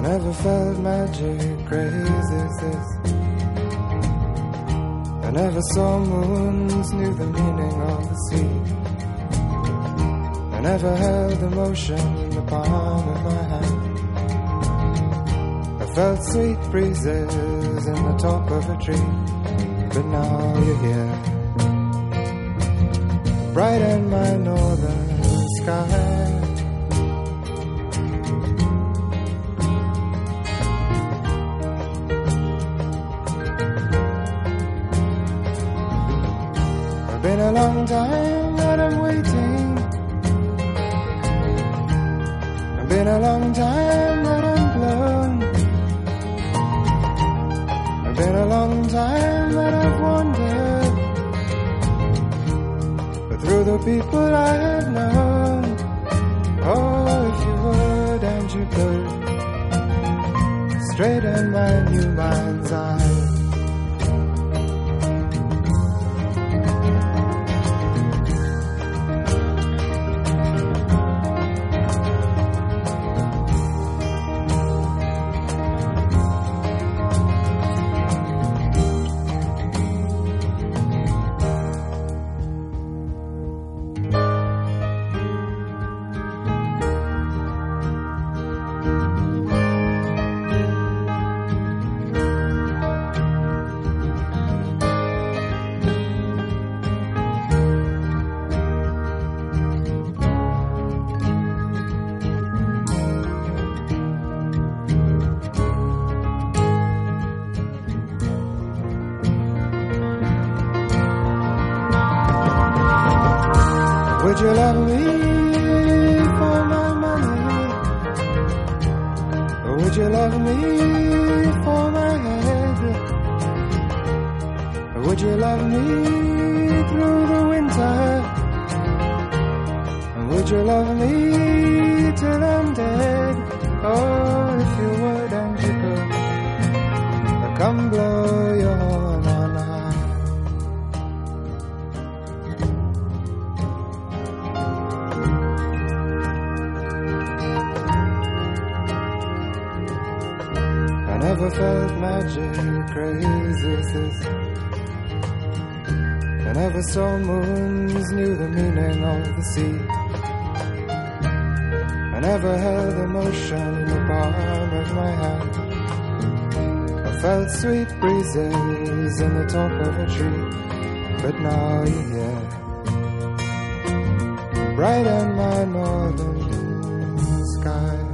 never felt magic crazy as this. I never saw moons, knew the meaning of the sea. I never held emotion in the palm of my hand. I felt sweet breezes in the top of a tree, but now you're here. Brighten my northern sky. Been a long time that I'm waiting. It's been a long time that I'm blown. It's been a long time that I've wandered. But through the people I have known. Oh, if you would and you could. Straighten my new mind's eye. Would you love me for my money? Or would you love me for my head? Or would you love me through the winter? And would you love me never felt magic crazy. I never saw moons, knew the meaning of the sea. I never held emotion in the palm of my hand. I felt sweet breezes in the top of a tree, but now you're here. Brighten my northern sky.